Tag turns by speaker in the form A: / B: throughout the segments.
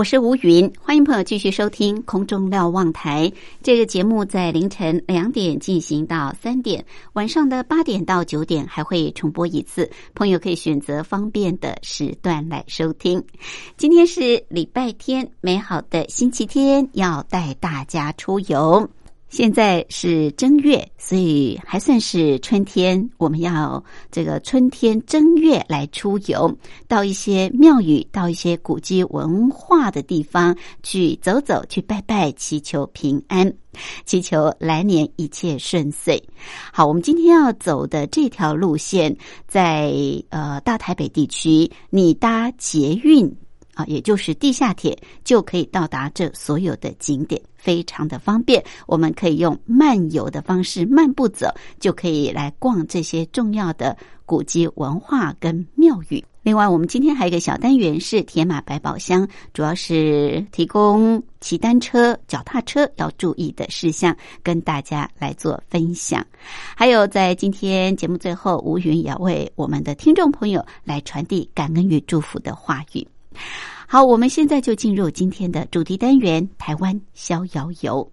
A: 我是吴云，欢迎朋友继续收听空中瞭望台这个节目，在凌晨两点进行到三点，晚上的八点到九点还会重播一次，朋友可以选择方便的时段来收听。今天是礼拜天，美好的星期天，要带大家出游。现在是正月，所以还算是春天。我们要这个春天正月来出游，到一些庙宇，到一些古迹文化的地方去走走，去拜拜，祈求平安，祈求来年一切顺遂。好，我们今天要走的这条路线，在呃大台北地区，你搭捷运。也就是地下铁就可以到达这所有的景点，非常的方便。我们可以用漫游的方式漫步走，就可以来逛这些重要的古迹文化跟庙宇。另外，我们今天还有一个小单元是铁马百宝箱，主要是提供骑单车、脚踏车要注意的事项，跟大家来做分享。还有，在今天节目最后，吴云也要为我们的听众朋友来传递感恩与祝福的话语。好，我们现在就进入今天的主题单元——台湾逍遥游。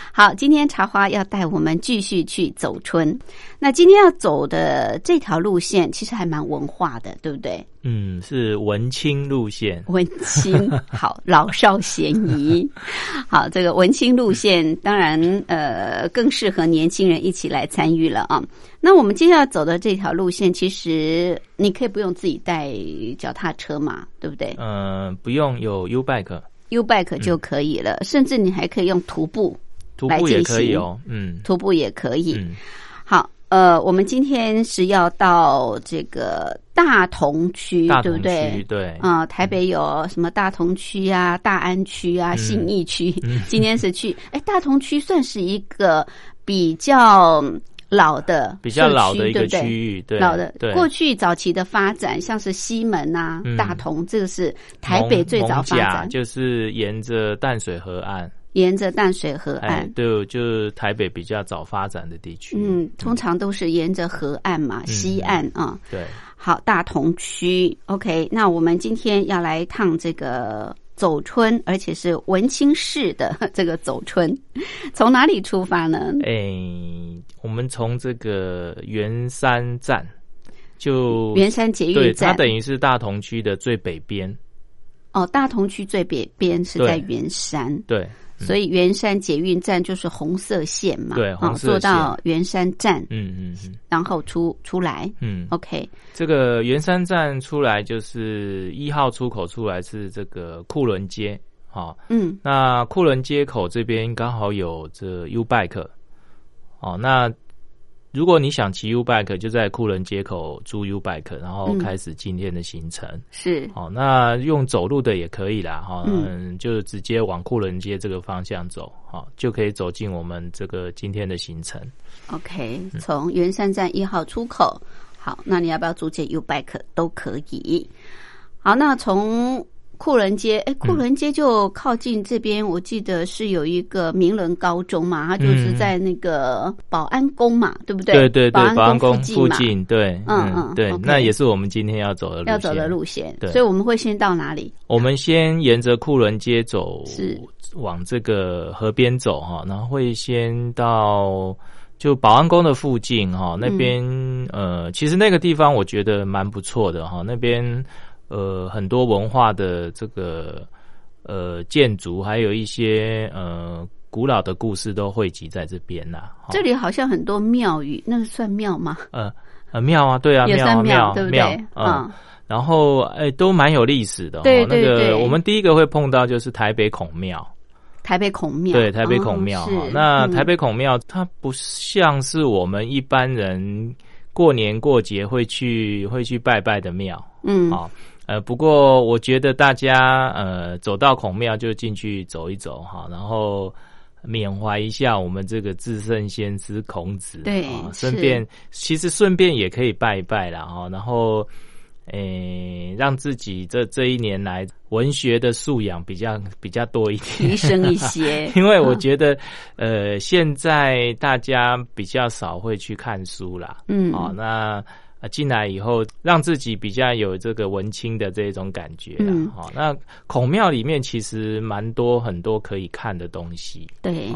A: 好，今天茶花要带我们继续去走春。那今天要走的这条路线其实还蛮文化的，对不对？
B: 嗯，是文青路线。
A: 文青好，老少咸宜。好，这个文青路线当然呃更适合年轻人一起来参与了啊。那我们接下来走的这条路线，其实你可以不用自己带脚踏车嘛，对不对？
B: 嗯，不用，有 U bike，U
A: bike 就可以了。甚至你还可以用徒步，
B: 徒步也可以哦。嗯，
A: 徒步也可以。好，呃，我们今天是要到这个大同区，对不对？
B: 对。
A: 啊，台北有什么大同区啊、大安区啊、信义区？今天是去，哎，大同区算是一个比较。老的
B: 比较老的一个区域，对
A: 老的过去早期的发展，像是西门啊、大同，这个是台北最早发展，
B: 就是沿着淡水河岸，
A: 沿着淡水河岸，
B: 对，就是台北比较早发展的地区。
A: 嗯，通常都是沿着河岸嘛，西岸啊。
B: 对，
A: 好，大同区，OK。那我们今天要来一趟这个。走春，而且是文青式的 这个走春，从哪里出发呢？
B: 哎，我们从这个圆山站，就
A: 圆山捷运站，
B: 它等于是大同区的最北边。
A: 哦，大同区最北边是在圆山，
B: 对。
A: 所以圆山捷运站就是红色线嘛，
B: 对，红
A: 色坐到圆山站，
B: 嗯嗯嗯，
A: 然后出出来，
B: 嗯
A: ，OK。
B: 这个圆山站出来就是一号出口出来是这个库伦街，好，
A: 嗯，
B: 那库伦街口这边刚好有这 U bike，哦，那。如果你想骑 U bike，就在库伦街口租 U bike，然后开始今天的行程。
A: 是，
B: 好，那用走路的也可以啦，哈，嗯，就直接往库伦街这个方向走，好，就可以走进我们这个今天的行程。
A: OK，从圆山站一号出口，好，那你要不要租借 U bike 都可以。好，那从库伦街，哎，库伦街就靠近这边，我记得是有一个名人高中嘛，它就是在那个保安宫嘛，对不对？
B: 对对对，保安宫
A: 附
B: 近，对，嗯嗯，对，那也是我们今天要走的路
A: 要走的路线。对，所以我们会先到哪里？
B: 我们先沿着库伦街走，是往这个河边走哈，然后会先到。就保安宫的附近哈，那边呃，其实那个地方我觉得蛮不错的哈。那边呃，很多文化的这个呃建筑，还有一些呃古老的故事都汇集在这边呐。
A: 这里好像很多庙宇，那个算庙吗？
B: 呃呃，庙啊，对啊，
A: 庙
B: 庙
A: 对不对？
B: 嗯，然后哎，都蛮有历史的。
A: 对对对，
B: 我们第一个会碰到就是台北孔庙。
A: 台北孔庙
B: 对台北孔庙哈，那台北孔庙它不像是我们一般人过年过节会去会去拜拜的庙，嗯，好，呃，不过我觉得大家呃走到孔庙就进去走一走哈，然后缅怀一下我们这个至圣先师孔子，
A: 对，
B: 顺便其实顺便也可以拜一拜了哈，然后。诶，让自己这这一年来文学的素养比较比较多一点，
A: 提升一些。
B: 因为我觉得，呃，现在大家比较少会去看书啦。嗯，哦，那进来以后，让自己比较有这个文青的这种感觉。嗯，好，那孔庙里面其实蛮多很多可以看的东西。
A: 对。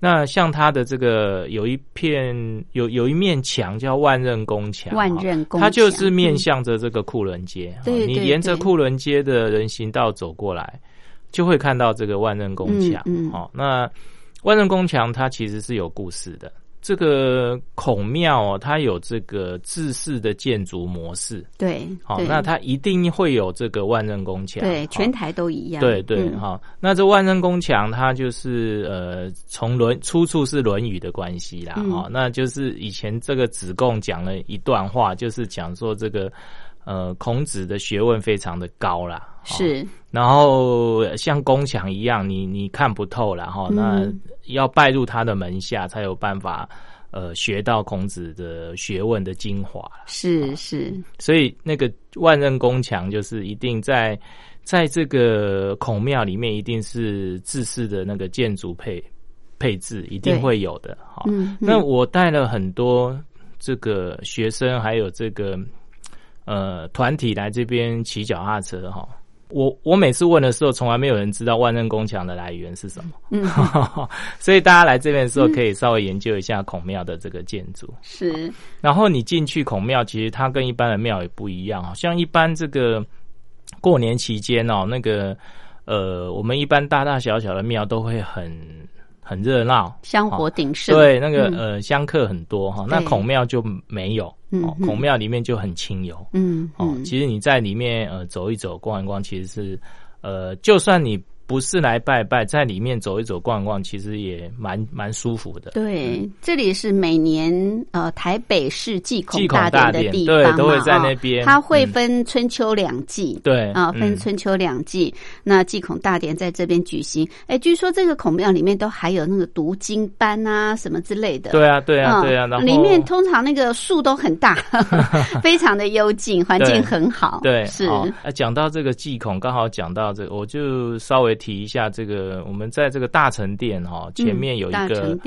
B: 那像它的这个有一片有有一面墙叫万仞宫墙，
A: 万仞宫，
B: 它就是面向着这个库伦街。
A: 对，
B: 你沿着库伦街的人行道走过来，就会看到这个万仞宫墙。哦，那万仞宫墙它其实是有故事的。这个孔庙哦，它有这个制式的建筑模式，
A: 对，
B: 好，那它一定会有这个万仞宫墙，
A: 对，全台都一样，
B: 对对，好，那这万仞宫墙它就是呃，从论出处是《论语》的关系啦，哈，那就是以前这个子贡讲了一段话，就是讲说这个呃，孔子的学问非常的高啦，
A: 是，
B: 然后像宫墙一样，你你看不透了哈，那。要拜入他的门下，才有办法，呃，学到孔子的学问的精华。
A: 是是，
B: 所以那个万仞宫墙就是一定在在这个孔庙里面，一定是自式的那个建筑配配置，一定会有的。好，那我带了很多这个学生，还有这个呃团体来这边骑脚踏车哈。我我每次问的时候，从来没有人知道万仞宫墙的来源是什么。嗯，所以大家来这边的时候，可以稍微研究一下孔庙的这个建筑。
A: 是，
B: 然后你进去孔庙，其实它跟一般的庙也不一样。好像一般这个过年期间哦，那个呃，我们一般大大小小的庙都会很。很热闹，
A: 香火鼎盛。
B: 对，那个呃，香客很多哈。那孔庙就没有，孔庙里面就很清幽。嗯，哦，其实你在里面呃走一走、逛一逛，其实是呃，就算你。不是来拜拜，在里面走一走、逛逛，其实也蛮蛮舒服的。
A: 对，这里是每年呃台北市祭孔
B: 大
A: 典的地
B: 方对，都会在那边。
A: 它会分春秋两季，
B: 对
A: 啊，分春秋两季。那祭孔大典在这边举行。哎，据说这个孔庙里面都还有那个读经班啊，什么之类的。
B: 对啊，对啊，对啊。
A: 里面通常那个树都很大，非常的幽静，环境很好。
B: 对，
A: 是。
B: 啊，讲到这个祭孔，刚好讲到这个，我就稍微。提一下这个，我们在这个大成殿哈前面有一个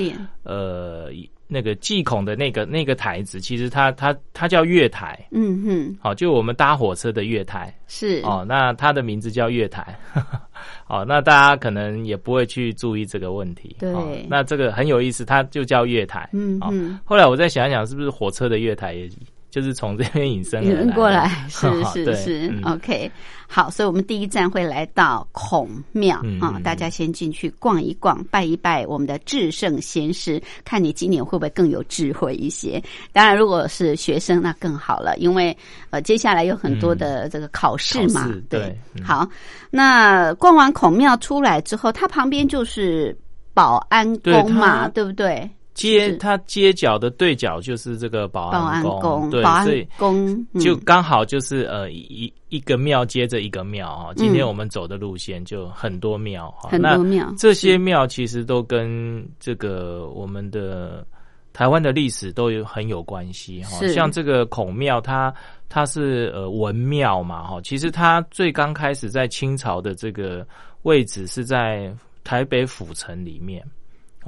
B: 呃那个祭孔的那个那个台子，其实它它它叫月台，嗯哼，好，就我们搭火车的月台。
A: 是。
B: 哦，那它的名字叫月台，哦，那大家可能也不会去注意这个问题，
A: 对，
B: 那这个很有意思，它就叫月台，嗯嗯，后来我再想想，是不是火车的月台也？就是从这边引申
A: 过来，是是是，OK，好，所以我们第一站会来到孔庙啊，大家先进去逛一逛，拜一拜我们的至圣先师，看你今年会不会更有智慧一些。当然，如果是学生，那更好了，因为呃，接下来有很多的这个考试嘛，对。好，那逛完孔庙出来之后，它旁边就是保安宫嘛，对不对？
B: 街它街角的对角就是这个保安宫，对，
A: 所以
B: 宫就刚好就是呃一一个庙接着一个庙啊。今天我们走的路线就很多庙
A: 哈，很多庙。
B: 这些庙其实都跟这个我们的台湾的历史都有很有关系哈。像这个孔庙，它它是呃文庙嘛哈，其实它最刚开始在清朝的这个位置是在台北府城里面。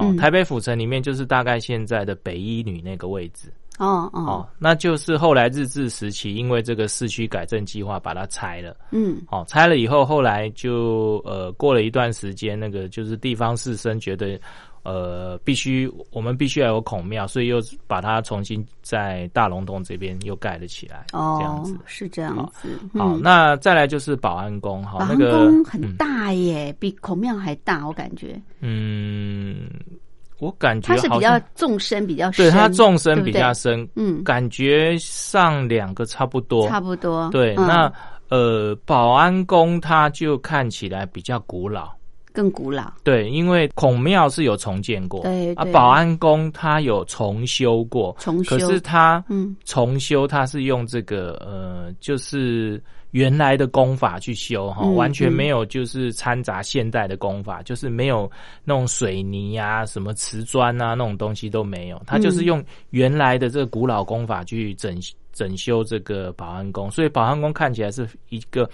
B: 哦，台北府城里面就是大概现在的北一女那个位置。哦哦，那就是后来日治时期，因为这个市区改正计划把它拆了。嗯，哦，拆了以后，后来就呃过了一段时间，那个就是地方士绅觉得。呃，必须我们必须要有孔庙，所以又把它重新在大龙洞这边又盖了起来。哦，这样子
A: 是这样子。
B: 好，那再来就是保安宫。
A: 哈保安宫很大耶，比孔庙还大，我感觉。
B: 嗯，我感觉
A: 它是比较纵深，比较深。
B: 对，它纵深比较深。嗯，感觉上两个差不多。
A: 差不多。
B: 对，那呃，保安宫它就看起来比较古老。
A: 更古老，
B: 对，因为孔庙是有重建过，
A: 对啊，
B: 保安宫它有重修过，
A: 重修，
B: 可是它，嗯，重修它是用这个呃，就是原来的功法去修哈，完全没有就是掺杂现代的功法，就是没有那种水泥啊、什么瓷砖啊那种东西都没有，它就是用原来的这个古老功法去整整修这个保安宫，所以保安宫看起来是一个。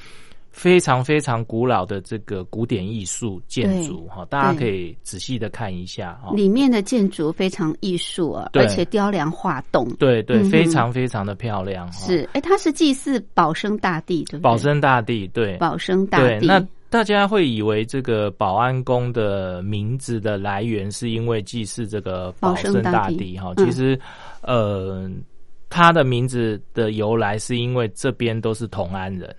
B: 非常非常古老的这个古典艺术建筑哈，大家可以仔细的看一下哈。
A: 里面的建筑非常艺术啊，而且雕梁画栋，
B: 对对，非常非常的漂亮。
A: 是，哎，它是祭祀保生大帝，对不对？
B: 保生大帝，对，
A: 保生大帝。
B: 那大家会以为这个保安宫的名字的来源是因为祭祀这个保生大帝哈？其实，呃，他的名字的由来是因为这边都是同安人。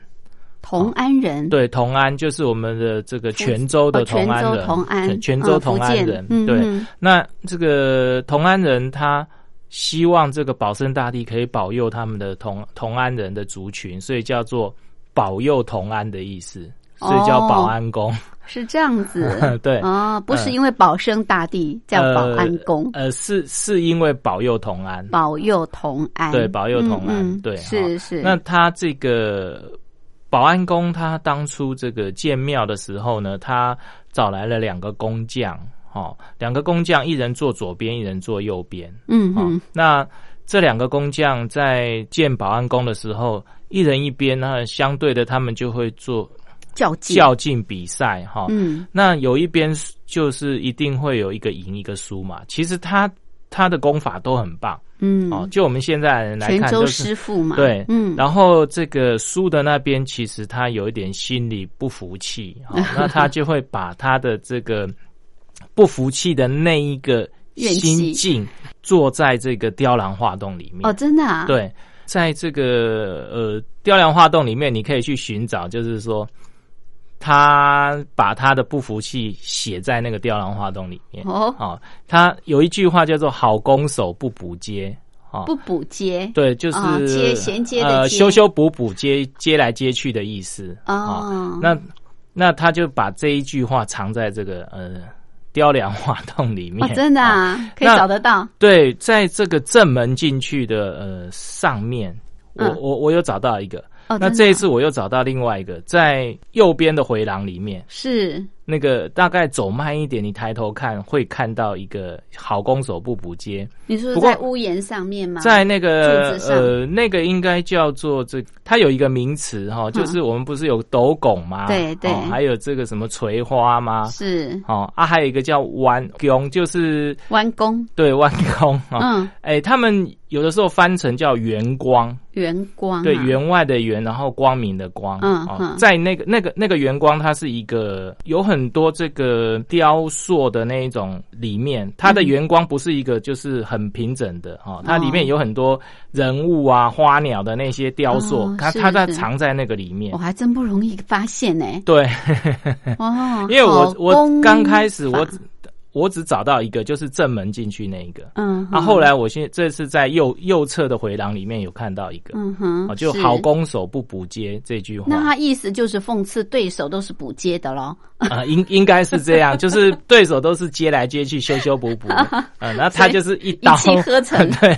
A: 同安人
B: 对同安就是我们的这个泉州的同安人，
A: 同安
B: 泉州同安人对。那这个同安人他希望这个保生大帝可以保佑他们的同同安人的族群，所以叫做保佑同安的意思，所以叫保安宫。
A: 是这样子
B: 对
A: 啊，不是因为保生大帝叫保安公，
B: 呃，是是因为保佑同安，
A: 保佑同安，
B: 对，保佑同安，对，
A: 是是。
B: 那他这个。保安宫他当初这个建庙的时候呢，他找来了两个工匠，哈，两个工匠，一人坐左边，一人坐右边，嗯嗯。那这两个工匠在建保安宫的时候，一人一边，那相对的，他们就会做
A: 较劲
B: 较劲比赛，哈，嗯。那有一边就是一定会有一个赢一个输嘛。其实他他的功法都很棒。嗯，哦，就我们现在人来看，都
A: 是师傅嘛，
B: 对，嗯，然后这个输的那边其实他有一点心里不服气，哦，那他就会把他的这个不服气的那一个心境，坐在这个雕梁画栋里面。
A: 哦，真的啊？
B: 对，在这个呃雕梁画栋里面，你可以去寻找，就是说。他把他的不服气写在那个雕梁画栋里面。哦，他有一句话叫做“好攻守不补接”，
A: 不补接，
B: 对，就是
A: 接衔接的
B: 修修补补接接来接去的意思。哦。那那他就把这一句话藏在这个呃雕梁画栋里面，
A: 真的啊，可以找得到。
B: 对，在这个正门进去的呃上面，我我我有找到一个。那这一次我又找到另外一个，在右边的回廊里面
A: 是。
B: 那个大概走慢一点，你抬头看会看到一个好攻守不补接。
A: 你说在屋檐上面吗？
B: 在那个呃，那个应该叫做这，它有一个名词哈，就是我们不是有斗拱吗？
A: 对对，
B: 还有这个什么垂花吗？
A: 是
B: 哦啊，还有一个叫弯弓，就是
A: 弯弓。
B: 对弯弓嗯，哎，他们有的时候翻成叫圆光，
A: 圆光
B: 对圆外的圆，然后光明的光。嗯嗯，在那个那个那个圆光，它是一个有很。多这个雕塑的那一种里面，它的圆光不是一个就是很平整的哈，它里面有很多人物啊、花鸟的那些雕塑，它它在藏在那个里面，
A: 我还真不容易发现呢。
B: 对，哦，因为我我刚开始我。我只找到一个，就是正门进去那一个。嗯，啊，后来我现这次在右右侧的回廊里面有看到一个。嗯哼，就好攻守不补接这句话。
A: 那他意思就是讽刺对手都是补接的喽？
B: 啊，应应该是这样，就是对手都是接来接去修修补补。嗯，那他就是一刀
A: 一气呵成。
B: 对。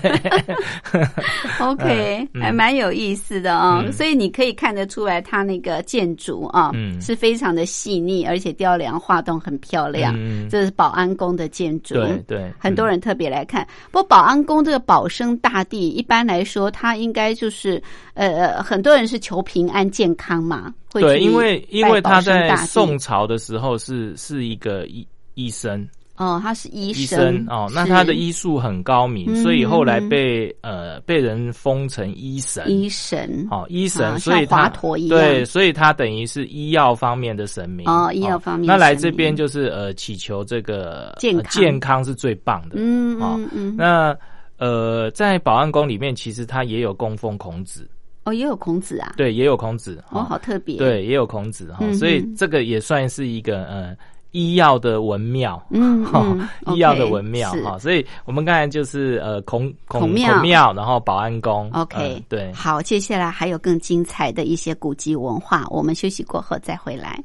A: OK，还蛮有意思的啊。所以你可以看得出来，他那个建筑啊，嗯是非常的细腻，而且雕梁画栋很漂亮。嗯，这是保安。安宫的建筑，
B: 对对，
A: 很多人特别来看。不过保安宫这个保生大帝，一般来说，他应该就是呃，很多人是求平安健康嘛。
B: 会对，因为因为他在宋朝的时候是是一个医医生。
A: 哦，他是医
B: 生哦，那他的医术很高明，所以后来被呃被人封成医神。
A: 医神，
B: 哦，医神，所以他对，所以他等于是医药方面的神明
A: 哦，医药方面。
B: 那来这边就是呃祈求这个
A: 健康，
B: 健康是最棒的。嗯嗯嗯。那呃，在保安宫里面，其实他也有供奉孔子。
A: 哦，也有孔子啊？
B: 对，也有孔子。
A: 哦，好特别。
B: 对，也有孔子哈，所以这个也算是一个呃。医药的文庙，嗯，医药的文庙哈，所以我们刚才就是呃孔孔庙，然后保安宫
A: ，OK，
B: 对，
A: 好，接下来还有更精彩的一些古籍文化，我们休息过后再回来。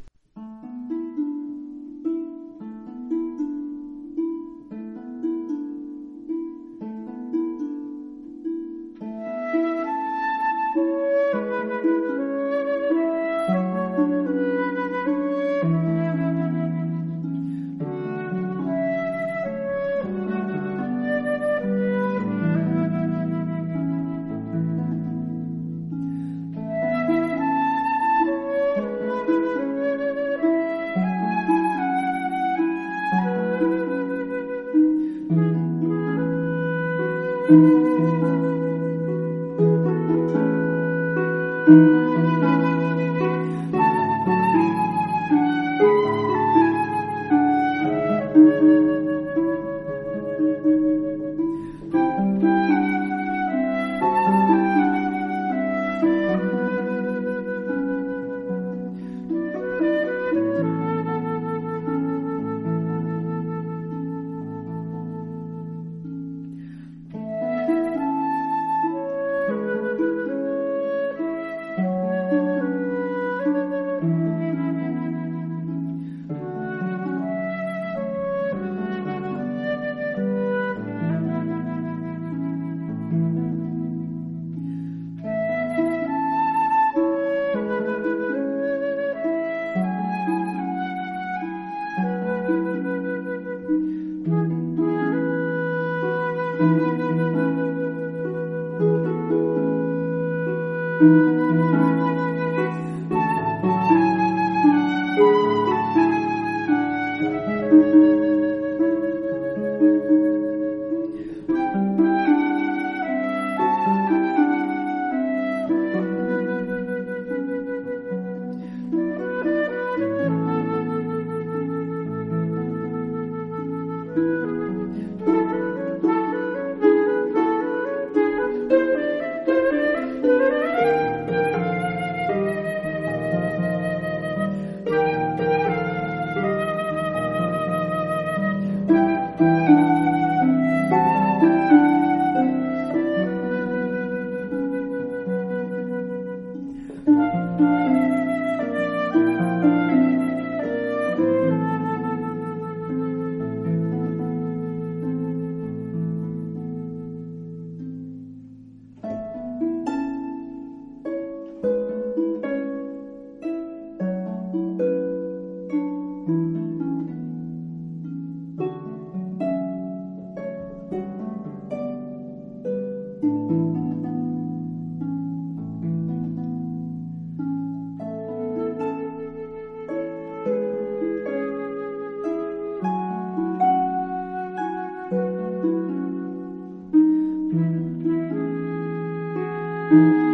C: Thursday,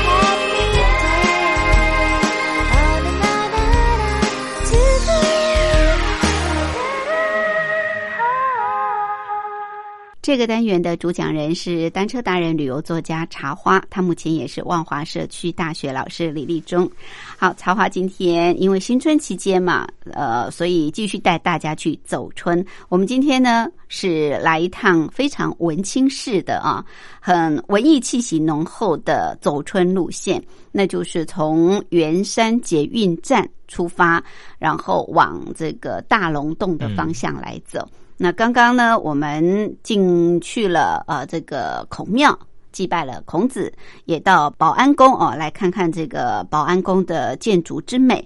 A: 这个单元的主讲人是单车达人、旅游作家茶花，他目前也是万华社区大学老师李立忠。好，茶花今天因为新春期间嘛，呃，所以继续带大家去走春。我们今天呢是来一趟非常文青式的啊，很文艺气息浓厚的走春路线，那就是从圆山捷运站出发，然后往这个大龙洞的方向来走。那刚刚呢，我们进去了呃这个孔庙，祭拜了孔子，也到保安宫哦，来看看这个保安宫的建筑之美。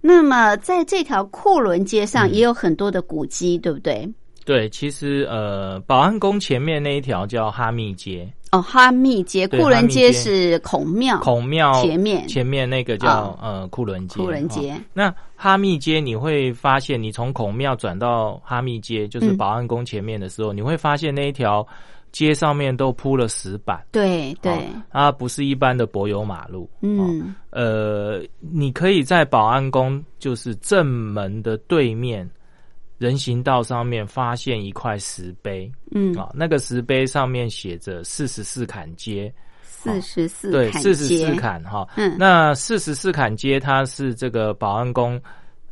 A: 那么在这条库伦街上也有很多的古迹，对不对？
B: 对，其实呃，保安宫前面那一条叫哈密街。
A: 哦，哈密街，库伦街是孔庙，
B: 孔庙
A: 前面
B: 前面那个叫呃库伦街。
A: 库伦街，
B: 那哈密街你会发现，你从孔庙转到哈密街，就是保安宫前面的时候，你会发现那一条街上面都铺了石板。
A: 对对，
B: 它不是一般的柏油马路。嗯，呃，你可以在保安宫就是正门的对面。人行道上面发现一块石碑，嗯。啊，那个石碑上面写着“四十四坎街”，
A: 四十四
B: 对四十四坎哈，嗯，那四十四坎街它是这个保安宫，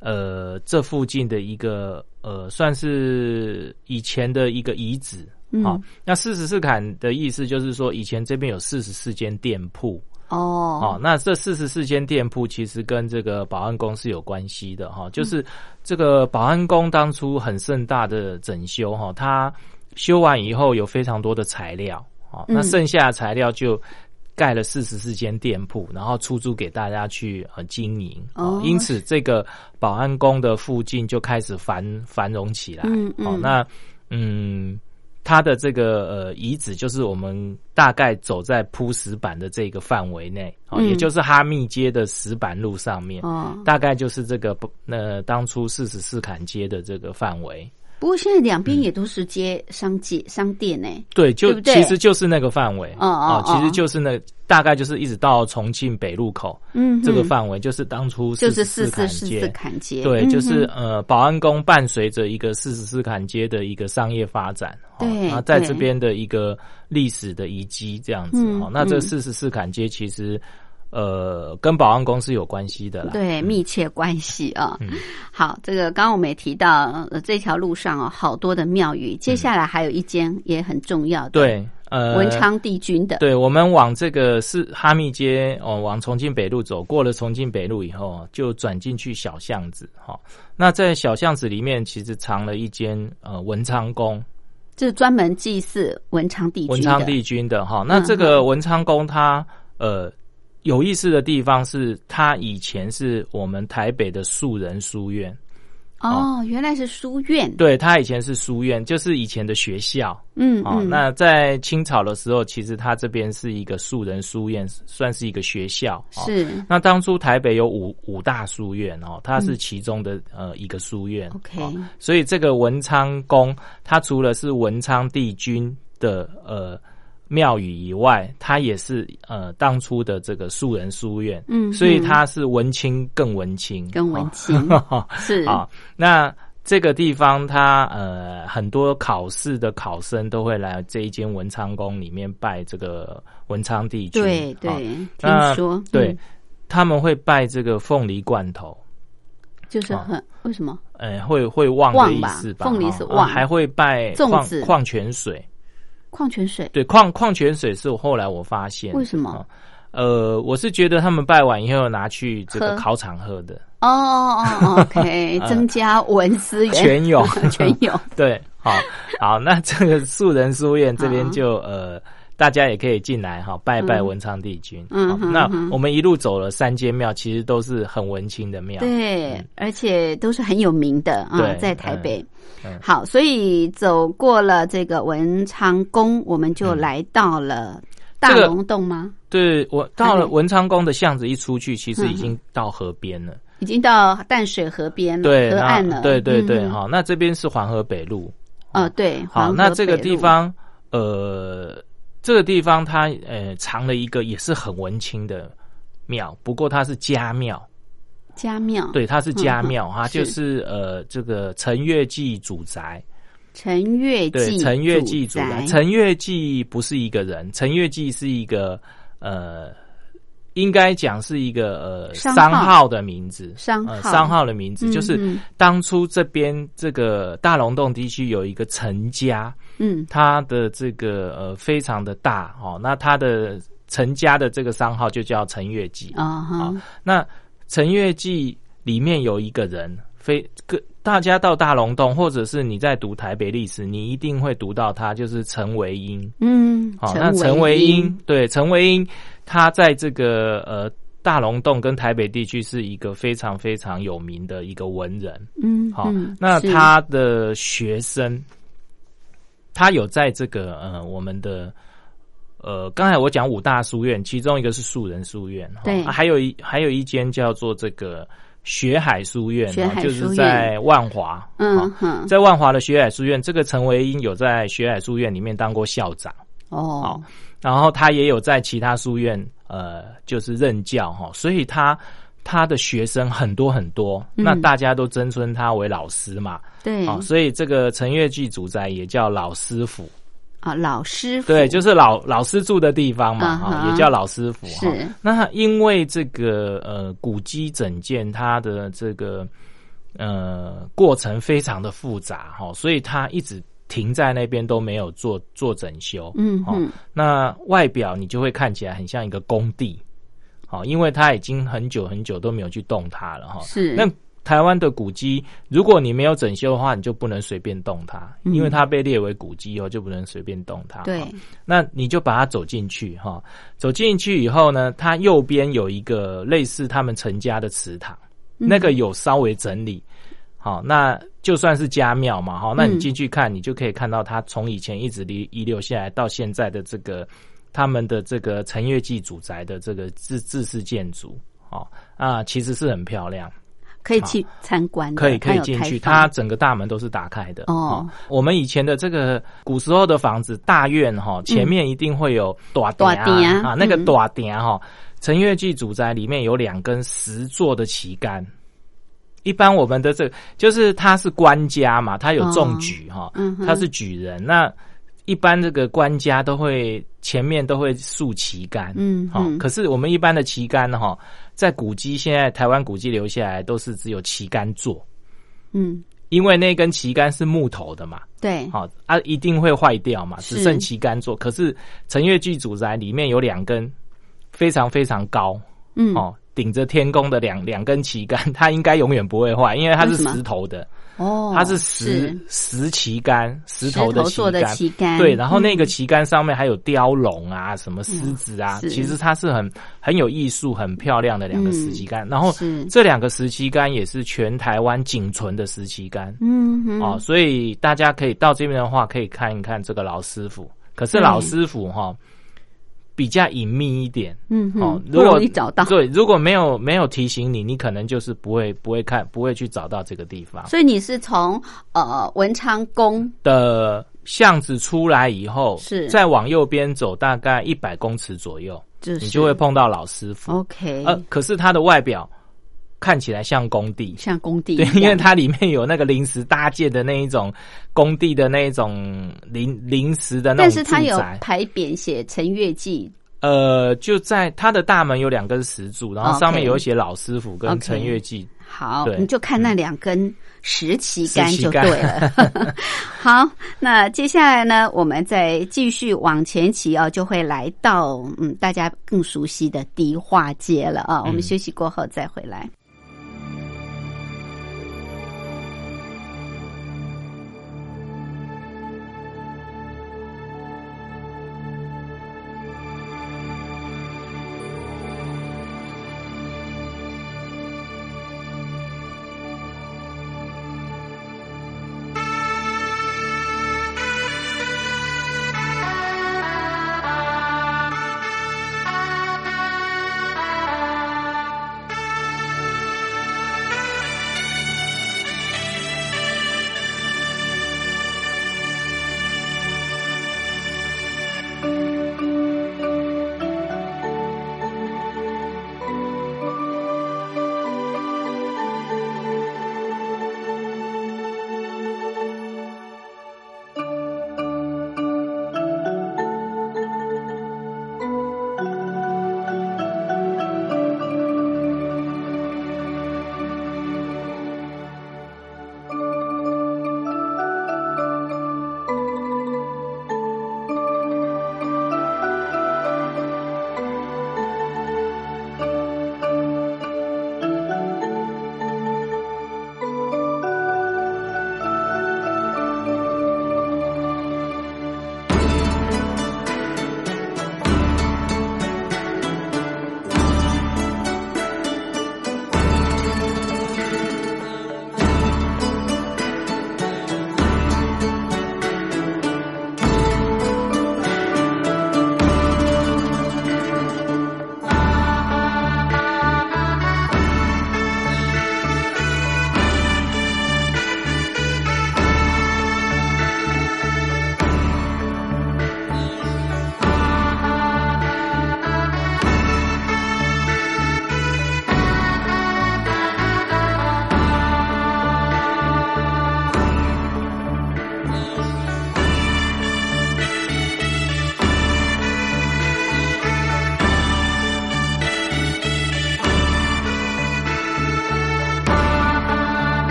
B: 呃，这附近的一个呃，算是以前的一个遗址，好，那四十四坎的意思就是说，以前这边有四十四间店铺。哦，好，那这四十四间店铺其实跟这个保安宫是有关系的哈，就是这个保安宫当初很盛大的整修哈，它修完以后有非常多的材料啊，那剩下的材料就盖了四十四间店铺，然后出租给大家去呃经营，哦，因此这个保安宫的附近就开始繁繁荣起来，嗯嗯，那嗯。它的这个呃遗址，就是我们大概走在铺石板的这个范围内，哦，也就是哈密街的石板路上面，哦，大概就是这个那当初四十四坎街的这个范围。
A: 不过现在两边也都是街商街商店呢，
B: 对，就其实就是那个范围，哦哦，其实就是那大概就是一直到重庆北路口，嗯，这个范围就是当初
A: 就是四
B: 四
A: 四坎街，
B: 对，就是呃保安宫伴随着一个四十四坎街的一个商业发展，
A: 对，
B: 啊，在这边的一个历史的遗迹这样子，哦，那这四十四坎街其实。呃，跟保安公司有关系的啦，
A: 对，密切关系啊。好，这个刚刚我们也提到，这条路上哦，好多的庙宇。接下来还有一间也很重要的，
B: 对，呃，
A: 文昌帝君的。
B: 对，我们往这个是哈密街哦，往重庆北路走，过了重庆北路以后，就转进去小巷子哈。那在小巷子里面，其实藏了一间呃文昌宫，
A: 就是专门祭祀文昌帝君
B: 文昌帝君的哈。那这个文昌宫，它呃。有意思的地方是，它以前是我们台北的素人书院。
A: 哦，原来是书院。
B: 对，它以前是书院，就是以前的学校。嗯，哦，那在清朝的时候，其实它这边是一个素人书院，算是一个学校。
A: 是。
B: 那当初台北有五五大书院哦，它是其中的呃一个书院。
A: OK。
B: 所以这个文昌宫，它除了是文昌帝君的呃。庙宇以外，它也是呃当初的这个素人书院，嗯，所以它是文青更文青，
A: 更文青 是啊。
B: 那这个地方，它呃很多考试的考生都会来这一间文昌宫里面拜这个文昌帝君，
A: 对对，听说
B: 对，他们会拜这个凤梨罐头，
A: 就是很为什么？
B: 呃，会会旺的意思吧？
A: 凤梨是旺，
B: 还会拜
A: 粽子、
B: 矿泉水。
A: 矿泉水。
B: 对矿矿泉水是我后来我发现
A: 为什么？
B: 呃，我是觉得他们拜完以后拿去这个考场喝的。
A: 哦哦哦，OK，增加文思
B: 全涌
A: 全涌
B: 对，好好，那这个素人书院这边就呃。大家也可以进来哈，拜拜文昌帝君。嗯，那我们一路走了三间庙，其实都是很文青的庙。
A: 对，而且都是很有名的啊，在台北。好，所以走过了这个文昌宫，我们就来到了。大龙洞吗？
B: 对，我到了文昌宫的巷子一出去，其实已经到河边了，
A: 已经到淡水河边了，
B: 对，
A: 河岸了。
B: 对对对，好，那这边是黄河北路。
A: 哦，对，
B: 好，那这个地方，呃，这个地方它呃藏了一个也是很文青的庙，不过它是家庙。
A: 家庙，
B: 对，它是家庙哈，就是呃这个陈月记祖宅。
A: 陈月记，
B: 陈月记主宅。陈月记不是一个人，陈月记是一个呃，应该讲是一个呃商号的名字，
A: 商号
B: 商号的名字，就是当初这边这个大龙洞地区有一个陈家，嗯，他的这个呃非常的大哦，那他的陈家的这个商号就叫陈月记啊，好，那陈月记里面有一个人。非个大家到大龙洞，或者是你在读台北历史，你一定会读到他，就是陈维英。
A: 嗯，
B: 好，那陈维英对陈维英，他在这个呃大龙洞跟台北地区是一个非常非常有名的一个文人。
A: 嗯，
B: 好，那他的学生，他有在这个呃我们的呃刚才我讲五大书院，其中一个是树人书院，
A: 对，
B: 还有一还有一间叫做这个。学海书院，就是在万华。
A: 嗯哼，
B: 在万华的学海书院，这个陈维英有在学海书院里面当过校长。
A: 哦，
B: 然后他也有在其他书院，呃，就是任教哈。所以他他的学生很多很多，那大家都尊称他为老师嘛。
A: 对，
B: 所以这个陈月记主宅也叫老师府。
A: 啊，老师傅
B: 对，就是老老师住的地方嘛，哈，也叫老师傅哈。那因为这个呃古迹整建，它的这个呃过程非常的复杂哈，所以它一直停在那边都没有做做整修。
A: 嗯嗯，
B: 那外表你就会看起来很像一个工地，好，因为它已经很久很久都没有去动它了哈。
A: 是
B: 那。台湾的古迹，如果你没有整修的话，你就不能随便动它，因为它被列为古迹以后就不能随便动它。
A: 对，
B: 那你就把它走进去哈，走进去以后呢，它右边有一个类似他们陈家的祠堂，那个有稍微整理，好，那就算是家庙嘛，哈，那你进去看，你就可以看到它从以前一直遗遗留下来到现在的这个他们的这个陈月记祖宅的这个自自式建筑，哦啊，其实是很漂亮。
A: 可以去参观，
B: 可以可以进去，它整个大门都是打开的。哦，我们以前的这个古时候的房子大院哈，前面一定会有短
A: 短
B: 啊，那个短点哈，陈月记主宅里面有两根石做的旗杆。一般我们的这就是他是官家嘛，他有中举哈，他是举人。那一般这个官家都会前面都会竖旗杆，
A: 嗯，
B: 好，可是我们一般的旗杆哈。在古迹，现在台湾古迹留下来都是只有旗杆做，
A: 嗯，
B: 因为那根旗杆是木头的嘛，
A: 对，
B: 好啊，一定会坏掉嘛，只剩旗杆做。可是陈月剧祖宅里面有两根非常非常高，
A: 嗯，
B: 哦，顶着天宫的两两根旗杆，它应该永远不会坏，因为它是石头的。
A: 哦，
B: 它是石石旗杆，石头的
A: 旗杆，
B: 对，然后那个旗杆上面还有雕龙啊，什么狮子啊，其实它是很很有艺术、很漂亮的两个石旗杆。然后这两个石旗杆也是全台湾仅存的石旗杆，
A: 嗯，
B: 哦，所以大家可以到这边的话，可以看一看这个老师傅。可是老师傅哈。比较隐秘一点，
A: 嗯，哦，如果你找到。
B: 对，如果没有没有提醒你，你可能就是不会不会看，不会去找到这个地方。
A: 所以你是从呃文昌宫
B: 的巷子出来以后，
A: 是
B: 再往右边走大概一百公尺左右，就是
A: 你
B: 就会碰到老师傅。
A: OK，
B: 呃，可是他的外表。看起来像工地，
A: 像工地，
B: 对，因为它里面有那个临时搭建的那一种工地的那一种临临时的那种
A: 但是它有牌匾写陈月记，
B: 呃，就在它的大门有两根石柱，然后上面有写老师傅跟陈月记。
A: 好，你就看那两根石旗杆就对了。好，那接下来呢，我们再继续往前骑哦，就会来到嗯大家更熟悉的迪化街了啊。我们休息过后再回来。
D: 亲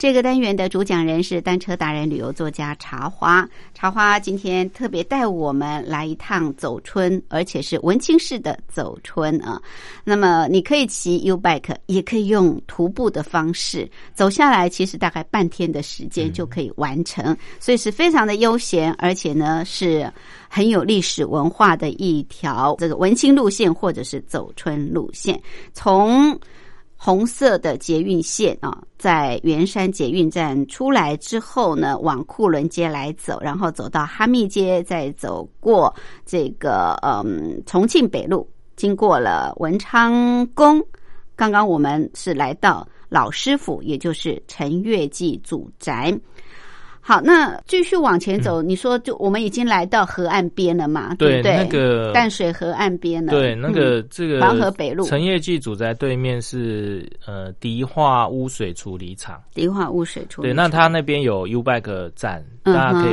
A: 这个单元的主讲人是单车达人、旅游作家茶花。茶花今天特别带我们来一趟走春，而且是文青式的走春啊。那么你可以骑 U bike，也可以用徒步的方式走下来，其实大概半天的时间就可以完成，所以是非常的悠闲，而且呢是很有历史文化的一条这个文青路线，或者是走春路线，从。红色的捷运线啊，在圆山捷运站出来之后呢，往库伦街来走，然后走到哈密街，再走过这个嗯重庆北路，经过了文昌宫。刚刚我们是来到老师傅，也就是陈月记祖宅。好，那继续往前走，你说就我们已经来到河岸边了嘛？对对对？
B: 那个
A: 淡水河岸边了。
B: 对，那个这个
A: 黄河北路
B: 陈业记住在对面是呃迪化污水处理厂。
A: 迪化污水处理。
B: 对，那他那边有 U bike 站，大家可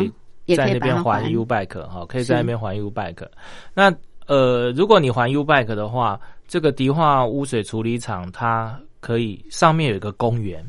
B: 以在那边还 U bike 哈，可以在那边还 U bike。那呃，如果你还 U bike 的话，这个迪化污水处理厂它可以上面有一个公园。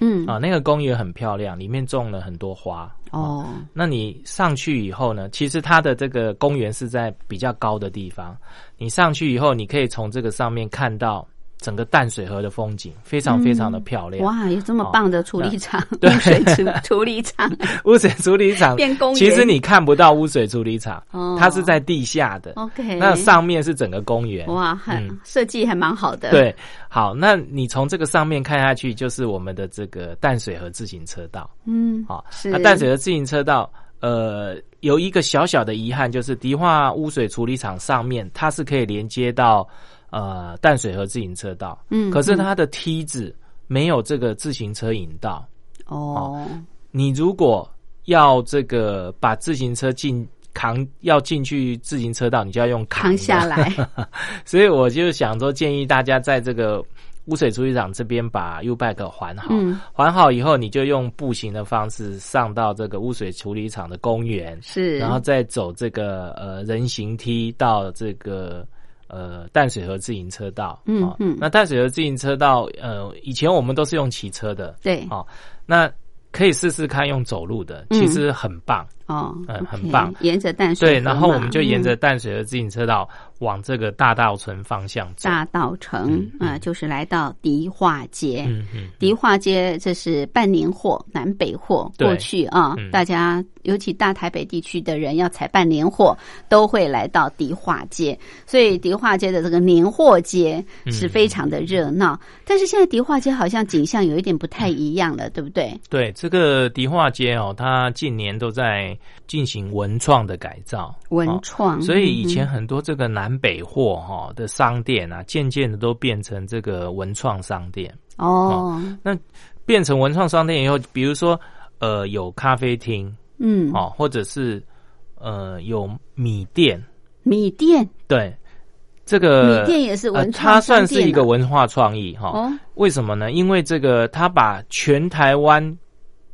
A: 嗯
B: 啊，那个公园很漂亮，里面种了很多花。
A: 哦，
B: 那你上去以后呢？其实它的这个公园是在比较高的地方，你上去以后，你可以从这个上面看到。整个淡水河的风景非常非常的漂亮。
A: 哇，有这么棒的处理厂，污水处 处理厂，
B: 污水处理厂
A: 变公园。
B: 其实你看不到污水处理厂，它是在地下的。
A: OK，
B: 那上面是整个公园。
A: 哇，很设计还蛮好的。
B: 对，好，那你从这个上面看下去，就是我们的这个淡水河自行车道。
A: 嗯，
B: 好，
A: 是。
B: 那淡水河自行车道，呃，有一个小小的遗憾，就是迪化污水处理厂上面它是可以连接到。呃，淡水河自行车道，
A: 嗯，
B: 可是它的梯子没有这个自行车引道。
A: 哦，
B: 你如果要这个把自行车进扛要进去自行车道，你就要用
A: 扛下来。
B: 所以我就想说，建议大家在这个污水处理厂这边把 U bike 还好，还好以后，你就用步行的方式上到这个污水处理厂的公园，
A: 是，
B: 然后再走这个呃人行梯到这个。呃，淡水河自行车道，
A: 嗯嗯，
B: 那淡水河自行车道，呃，以前我们都是用骑车的，
A: 对，
B: 哦，那可以试试看用走路的，其实很棒。
A: 哦，
B: 嗯，很棒。
A: 沿着淡水
B: 对，然后我们就沿着淡水的自行车道往这个大道城方向走。
A: 大道城啊，就是来到迪化街。
B: 嗯嗯，
A: 迪化街这是半年货、南北货。过去啊，大家尤其大台北地区的人要采半年货，都会来到迪化街。所以迪化街的这个年货街是非常的热闹。但是现在迪化街好像景象有一点不太一样了，对不对？
B: 对，这个迪化街哦，它近年都在。进行文创的改造，
A: 文创，
B: 所以以前很多这个南北货哈的商店啊，渐渐的都变成这个文创商店
A: 哦。
B: 那变成文创商店以后，比如说呃有咖啡厅，
A: 嗯，
B: 哦，或者是呃有米店，
A: 米店，
B: 对，这个
A: 米店也是文
B: 创，它算是一个文化创意哈。为什么呢？因为这个它把全台湾。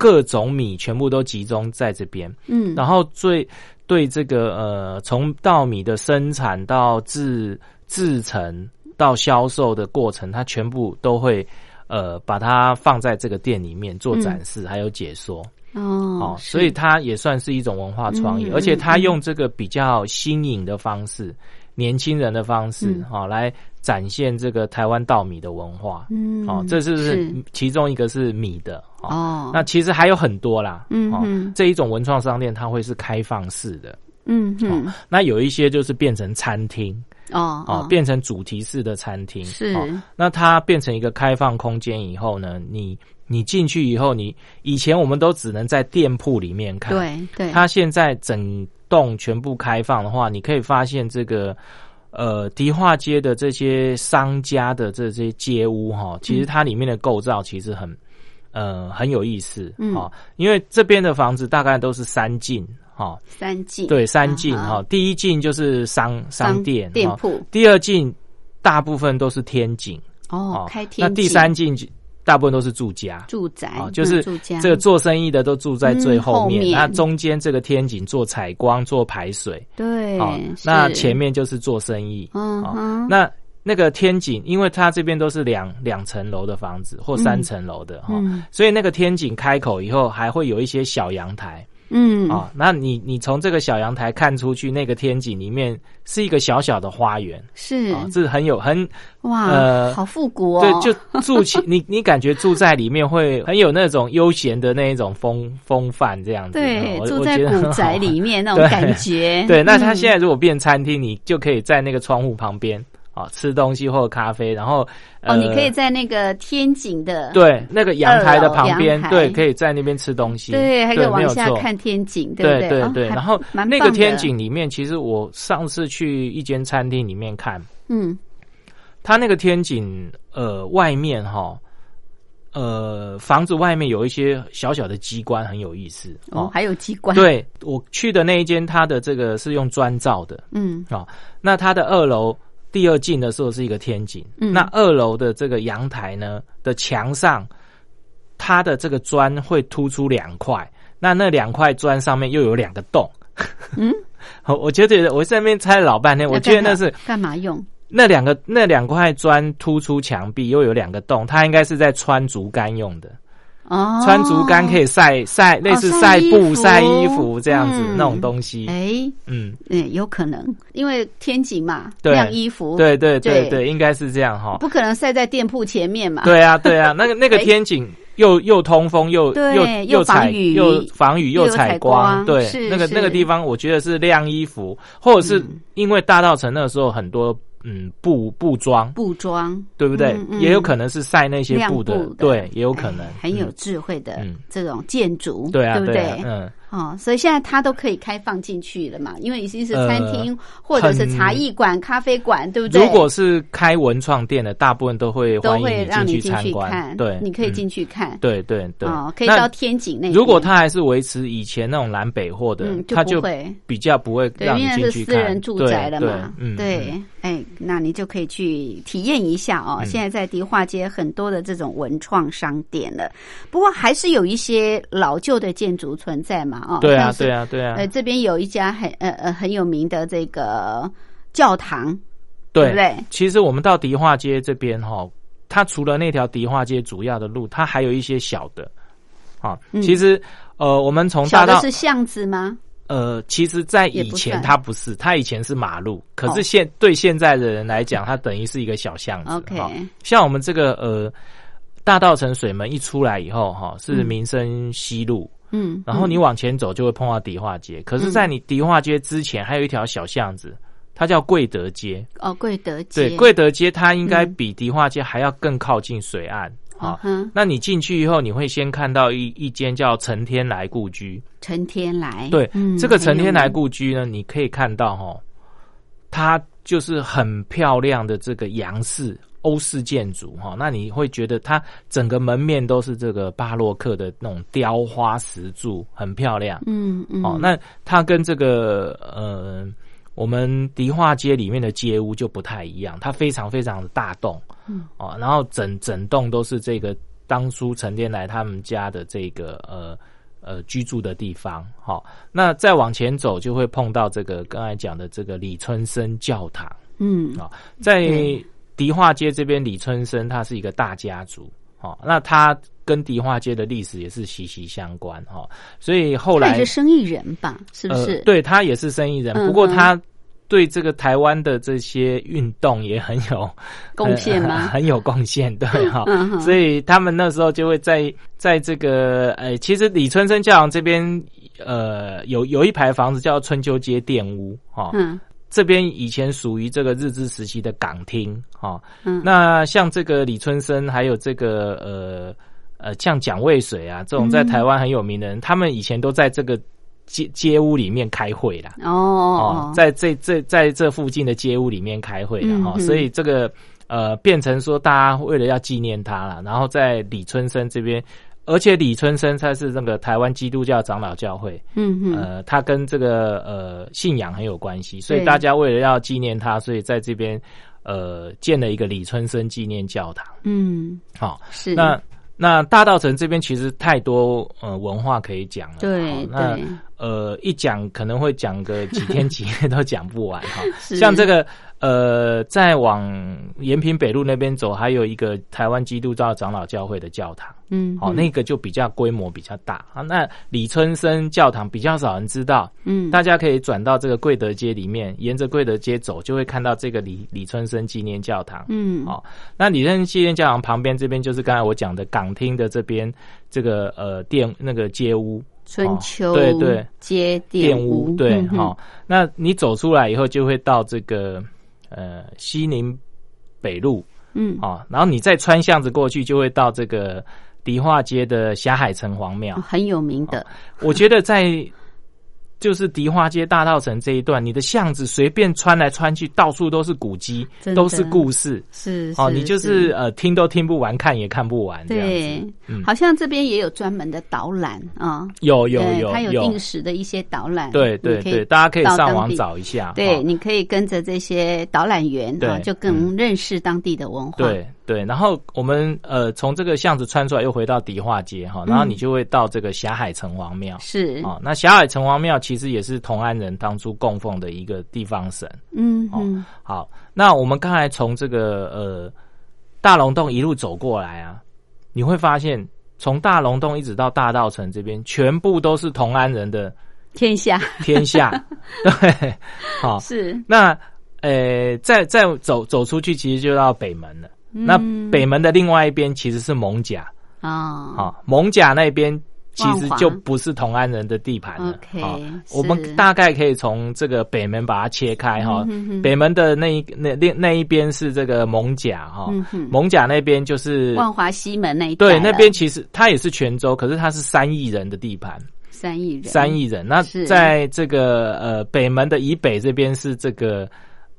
B: 各种米全部都集中在这边，
A: 嗯，
B: 然后最对这个呃，从稻米的生产到制制成到销售的过程，它全部都会呃把它放在这个店里面做展示，还有解说。
A: 哦，
B: 所以它也算是一种文化创意，而且它用这个比较新颖的方式。年轻人的方式，哈，来展现这个台湾稻米的文化，
A: 嗯，
B: 哦，这是是其中一个是米的，
A: 哦，
B: 那其实还有很多啦，
A: 嗯，
B: 这一种文创商店它会是开放式的，
A: 嗯嗯，
B: 那有一些就是变成餐厅，
A: 哦
B: 哦，变成主题式的餐厅，
A: 是，
B: 那它变成一个开放空间以后呢，你你进去以后，你以前我们都只能在店铺里面看，
A: 对对，
B: 它现在整。洞全部开放的话，你可以发现这个呃迪化街的这些商家的这些街屋哈，其实它里面的构造其实很呃很有意思啊，因为这边的房子大概都是三进哈，
A: 三进
B: 对三进哈，第一进就是商商店
A: 店铺，
B: 第二进大部分都是天井
A: 哦，开天
B: 那第三进。大部分都是住家、
A: 住宅啊，
B: 就是这个做生意的都住在最后面。那中间这个天井做采光、做排水，
A: 对。
B: 那前面就是做生意。嗯，那那个天井，因为它这边都是两两层楼的房子或三层楼的哈，所以那个天井开口以后还会有一些小阳台。嗯啊，那你你从这个小阳台看出去，那个天井里面是一个小小的花园，
A: 是啊，
B: 这很有很
A: 哇，呃，好复古哦。
B: 对，就住起你你感觉住在里面会很有那种悠闲的那一种风风范这样子。
A: 对，住在古宅里面那种 感觉。
B: 对，那它现在如果变餐厅，你就可以在那个窗户旁边。啊，吃东西或者咖啡，然后
A: 哦，你可以在那个天井的
B: 对那个阳台的旁边，对，可以在那边吃东西，
A: 对，还可以往下看天井，对
B: 对对对。然后那个天井里面，其实我上次去一间餐厅里面看，嗯，它那个天井呃外面哈，呃房子外面有一些小小的机关，很有意思
A: 哦，还有机关。
B: 对我去的那一间，它的这个是用砖造的，嗯啊，那它的二楼。第二进的时候是一个天井，那二楼的这个阳台呢的墙上，它的这个砖会突出两块，那那两块砖上面又有两个洞。嗯，我觉得我在那边猜了老半天，我觉得那是
A: 干嘛用？
B: 那两个那两块砖突出墙壁又有两个洞，它应该是在穿竹竿用的。哦，穿竹竿可以晒晒，类似晒布、晒衣服这样子那种东西。
A: 哎，嗯，嗯，有可能，因为天井嘛，晾衣服。
B: 对对对对，应该是这样哈。
A: 不可能晒在店铺前面嘛。
B: 对啊对啊，那个那个 天井又又通风又又又采又防雨又采光，对，那个那个地方我觉得是晾衣服，或者是因为大道城那个时候很多。嗯，布布装，
A: 布装，
B: 对不对？也有可能是晒那些布的，对，也有可能。
A: 很有智慧的这种建筑，
B: 对啊，
A: 对不对？嗯。哦，所以现在它都可以开放进去了嘛？因为已经是餐厅或者是茶艺馆、咖啡馆，对不对？
B: 如果是开文创店的，大部分都会
A: 都会让
B: 你
A: 进去看，
B: 对，
A: 你可以进去看，
B: 对对对，
A: 哦，可以到天井那。
B: 如果它还是维持以前那种南北货的，他就会比较不会让你进去看。
A: 私人住宅了嘛？对，哎，那你就可以去体验一下哦。现在在迪化街很多的这种文创商店了，不过还是有一些老旧的建筑存在嘛？哦，
B: 对啊，对啊。对啊，
A: 呃，这边有一家很呃呃很有名的这个教堂，对不对？
B: 其实我们到迪化街这边哈，它除了那条迪化街主要的路，它还有一些小的啊。其实呃，我们从大道
A: 是巷子吗？
B: 呃，其实，在以前它不是，它以前是马路，可是现对现在的人来讲，它等于是一个小巷子。
A: OK，
B: 像我们这个呃大道城水门一出来以后哈，是民生西路。嗯，然后你往前走就会碰到迪化街，可是，在你迪化街之前还有一条小巷子，它叫贵德街。
A: 哦，贵德街。
B: 对，贵德街它应该比迪化街还要更靠近水岸。好，那你进去以后，你会先看到一一间叫陈天来故居。
A: 陈天来。
B: 对，这个陈天来故居呢，你可以看到哈，它就是很漂亮的这个洋式。欧式建筑哈，那你会觉得它整个门面都是这个巴洛克的那种雕花石柱，很漂亮。嗯嗯。哦，那它跟这个呃，我们迪化街里面的街屋就不太一样，它非常非常的大栋。嗯。哦，然后整整栋都是这个当初陈天来他们家的这个呃呃居住的地方。好，那再往前走就会碰到这个刚才讲的这个李春生教堂。嗯。啊，在。迪化街这边，李春生他是一个大家族，哦，那他跟迪化街的历史也是息息相关，哈，所以后来
A: 是生意人吧，是不是？
B: 对他也是生意人，不过他对这个台湾的这些运动也很有
A: 贡献吗？
B: 很有贡献，对哈，所以他们那时候就会在在这个，呃，其实李春生教堂这边，呃，有有一排房子叫春秋街店屋，哈，嗯。这边以前属于这个日治时期的港厅，哈，嗯，那像这个李春生，还有这个呃呃，像蒋渭水啊，这种在台湾很有名的人，他们以前都在这个街街屋里面开会啦。
A: 哦哦，
B: 在这这在这附近的街屋里面开会的哈，所以这个呃变成说大家为了要纪念他了，然后在李春生这边。而且李春生他是那个台湾基督教长老教会，嗯嗯，呃，他跟这个呃信仰很有关系，所以大家为了要纪念他，所以在这边呃建了一个李春生纪念教堂。
A: 嗯，
B: 好，
A: 是。
B: 那那大道城这边其实太多呃文化可以讲了，
A: 对，
B: 那呃一讲可能会讲个几天 几夜都讲不完哈，像这个。呃，再往延平北路那边走，还有一个台湾基督教长老教会的教堂，
A: 嗯，
B: 好，那个就比较规模比较大。啊。那李春生教堂比较少人知道，
A: 嗯，
B: 大家可以转到这个贵德街里面，沿着贵德街走，就会看到这个李李春生纪念教堂，
A: 嗯，
B: 好，那李春生纪念教堂旁边这边就是刚才我讲的港厅的这边这个呃店那个街屋。
A: 春秋
B: 对对。
A: 街
B: 店
A: 屋
B: 对好，那你走出来以后就会到这个。呃，西宁北路，
A: 嗯，
B: 啊，然后你再穿巷子过去，就会到这个迪化街的霞海城隍庙，
A: 很有名的。
B: 我觉得在。就是迪化街大道城这一段，你的巷子随便穿来穿去，到处都是古迹，都是故事，
A: 是
B: 哦，你就是呃听都听不完，看也看不完，
A: 对，好像这边也有专门的导览啊，
B: 有有有，
A: 它有定时的一些导览，
B: 对对对，大家可以上网找一下，
A: 对，你可以跟着这些导览员啊，就更认识当地的文化，
B: 对。对，然后我们呃从这个巷子穿出来，又回到迪化街哈，然后你就会到这个霞海城隍庙。
A: 是
B: 啊，那霞海城隍庙其实也是同安人当初供奉的一个地方神。
A: 嗯嗯。
B: 好，那我们刚才从这个呃大龙洞一路走过来啊，你会发现从大龙洞一直到大道城这边，全部都是同安人的
A: 天下
B: 天下。对，好
A: 是
B: 那呃再再走走出去，其实就到北门了。那北门的另外一边其实是蒙甲。
A: 啊，
B: 好，蒙甲那边其实就不是同安人的地盘了。
A: 好，
B: 我们大概可以从这个北门把它切开哈。北门的那一那那那一边是这个蒙甲哈，蒙甲那边就是
A: 万华西门那一
B: 对那边其实它也是泉州，可是它是三亿人的地盘，
A: 三亿人，
B: 三亿人。那在这个呃北门的以北这边是这个。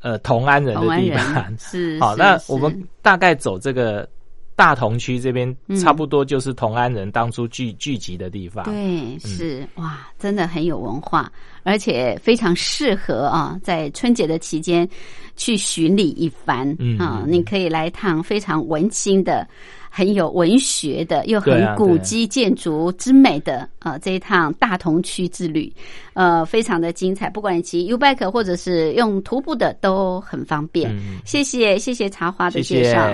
B: 呃，同安人的地盘
A: 是
B: 好，那我们大概走这个大同区这边，差不多就是同安人当初聚聚集的地方。
A: 对，是哇，真的很有文化，而且非常适合啊，在春节的期间去巡礼一番。啊，你可以来一趟非常文青的。很有文学的，又很古迹建筑之美的呃这一趟大同区之旅，呃，非常的精彩。不管你骑 U bike 或者是用徒步的，都很方便。谢谢，谢谢茶花的介绍。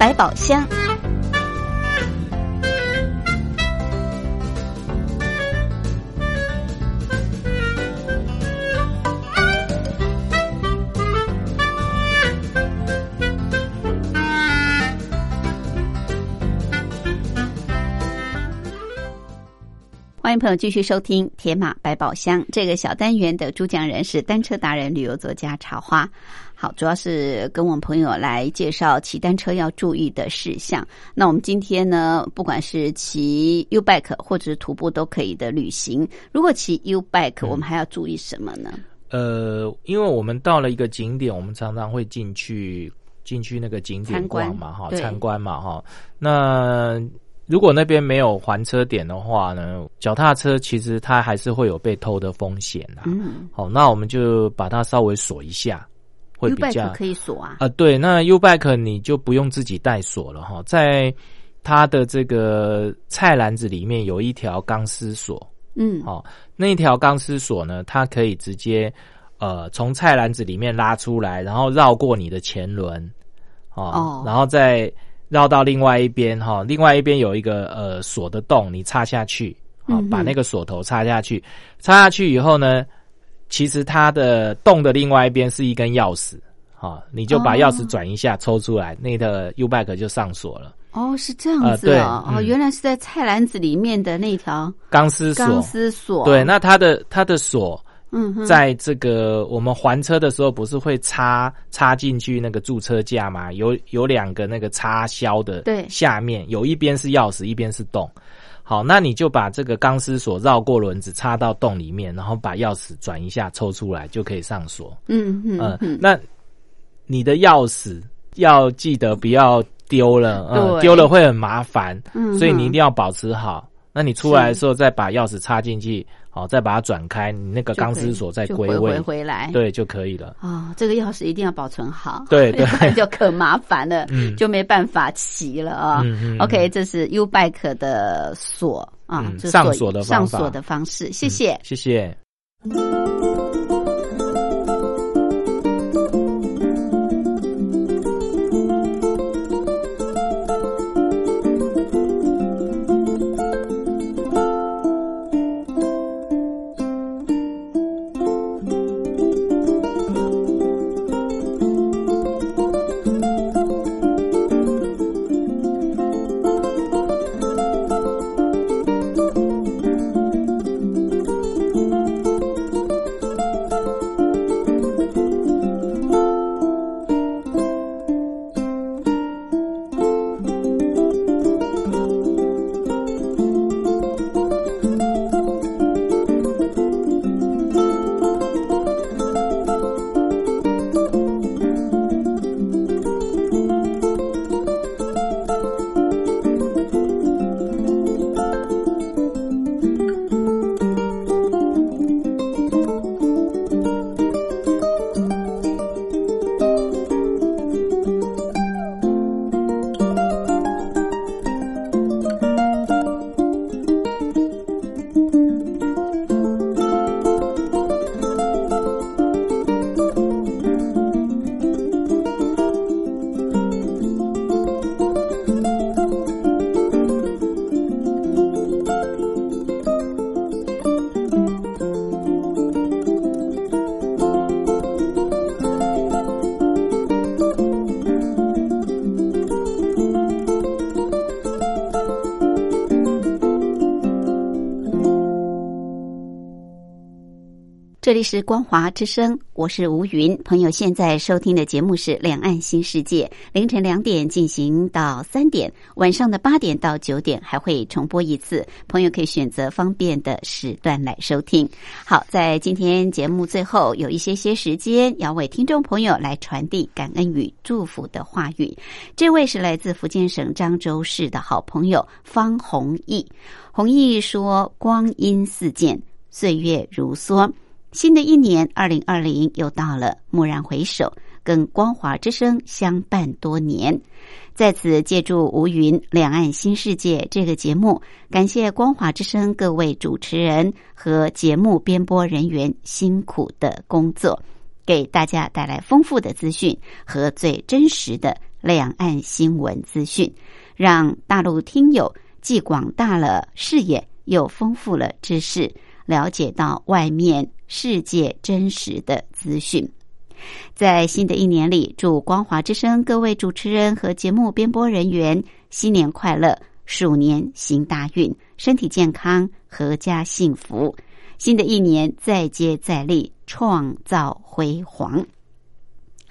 A: 百宝箱。欢迎朋友继续收听《铁马百宝箱》这个小单元的主讲人是单车达人、旅游作家茶花。好，主要是跟我们朋友来介绍骑单车要注意的事项。那我们今天呢，不管是骑 U bike 或者是徒步都可以的旅行。如果骑 U bike，我们还要注意什么呢？
B: 呃，因为我们到了一个景点，我们常常会进去进去那个景点逛嘛，哈，参观嘛，哈。那如果那边没有还车点的话呢，脚踏车其实它还是会有被偷的风险啊。嗯，好，那我们就把它稍微锁一下，会比较
A: 可以锁啊。
B: 啊，对，那 U bike 你就不用自己带锁了哈，在它的这个菜篮子里面有一条钢丝锁。嗯，好，那一条钢丝锁呢，它可以直接呃从菜篮子里面拉出来，然后绕过你的前轮，哦，然后再。绕到另外一边哈，另外一边有一个呃锁的洞，你插下去，啊，把那个锁头插下去，插下去以后呢，其实它的洞的另外一边是一根钥匙，哈，你就把钥匙转一下抽出来，那个 U bike 就上锁了。
A: 哦，是这样子哦，哦，原来是在菜篮子里面的那条
B: 钢丝锁。
A: 钢丝锁。
B: 对，那它的它的锁。嗯，在这个我们还车的时候，不是会插插进去那个驻车架吗？有有两个那个插销的，
A: 对，
B: 下面有一边是钥匙，一边是洞。好，那你就把这个钢丝锁绕过轮子，插到洞里面，然后把钥匙转一下，抽出来就可以上锁。嗯嗯嗯，那你的钥匙要记得不要丢了，嗯，丢了会很麻烦，嗯，所以你一定要保持好。那你出来的时候再把钥匙插进去。好，再把它转开，你那个钢丝锁再归位
A: 回来，
B: 对就可以了。
A: 哦，这个钥匙一定要保存好，
B: 对对，
A: 就可麻烦了，就没办法骑了啊。OK，这是 U bike 的锁啊，
B: 上锁的
A: 上锁的方式，谢谢，
B: 谢谢。
A: 里是光华之声，我是吴云。朋友现在收听的节目是《两岸新世界》，凌晨两点进行到三点，晚上的八点到九点还会重播一次。朋友可以选择方便的时段来收听。好，在今天节目最后有一些些时间，要为听众朋友来传递感恩与祝福的话语。这位是来自福建省漳州市的好朋友方弘毅。弘毅说：“光阴似箭，岁月如梭。”新的一年，二零二零又到了。蓦然回首，跟光华之声相伴多年，在此借助吴云《两岸新世界》这个节目，感谢光华之声各位主持人和节目编播人员辛苦的工作，给大家带来丰富的资讯和最真实的两岸新闻资讯，让大陆听友既广大了视野，又丰富了知识，了解到外面。世界真实的资讯，在新的一年里，祝光华之声各位主持人和节目编播人员新年快乐，鼠年行大运，身体健康，阖家幸福。新的一年再接再厉，创造辉煌。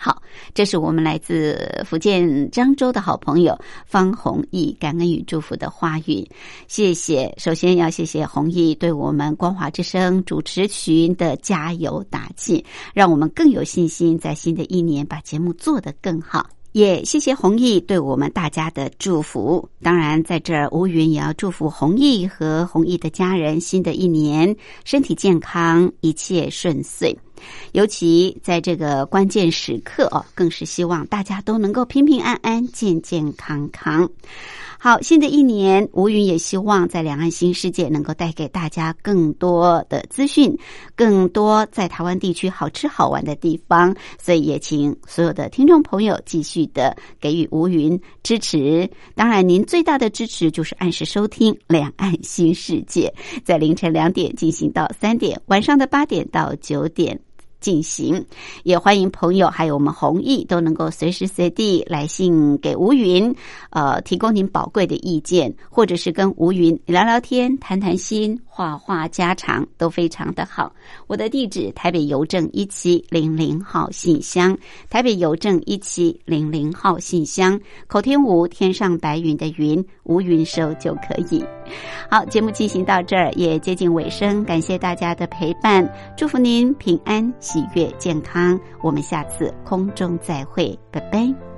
A: 好，这是我们来自福建漳州的好朋友方弘毅感恩与祝福的话语，谢谢。首先要谢谢弘毅对我们光华之声主持群的加油打气，让我们更有信心，在新的一年把节目做得更好。也谢谢弘毅对我们大家的祝福。当然，在这儿吴云也要祝福弘毅和弘毅的家人，新的一年身体健康，一切顺遂。尤其在这个关键时刻哦，更是希望大家都能够平平安安、健健康康。好，新的一年，吴云也希望在两岸新世界能够带给大家更多的资讯，更多在台湾地区好吃好玩的地方。所以也请所有的听众朋友继续的给予吴云支持。当然，您最大的支持就是按时收听两岸新世界，在凌晨两点进行到三点，晚上的八点到九点。进行，也欢迎朋友还有我们弘毅都能够随时随地来信给吴云，呃，提供您宝贵的意见，或者是跟吴云聊聊天、谈谈心、话话家常，都非常的好。我的地址：台北邮政一七零零号信箱，台北邮政一七零零号信箱。口天吴，天上白云的云，无云收就可以。好，节目进行到这儿也接近尾声，感谢大家的陪伴，祝福您平安。喜悦健康，我们下次空中再会，拜拜。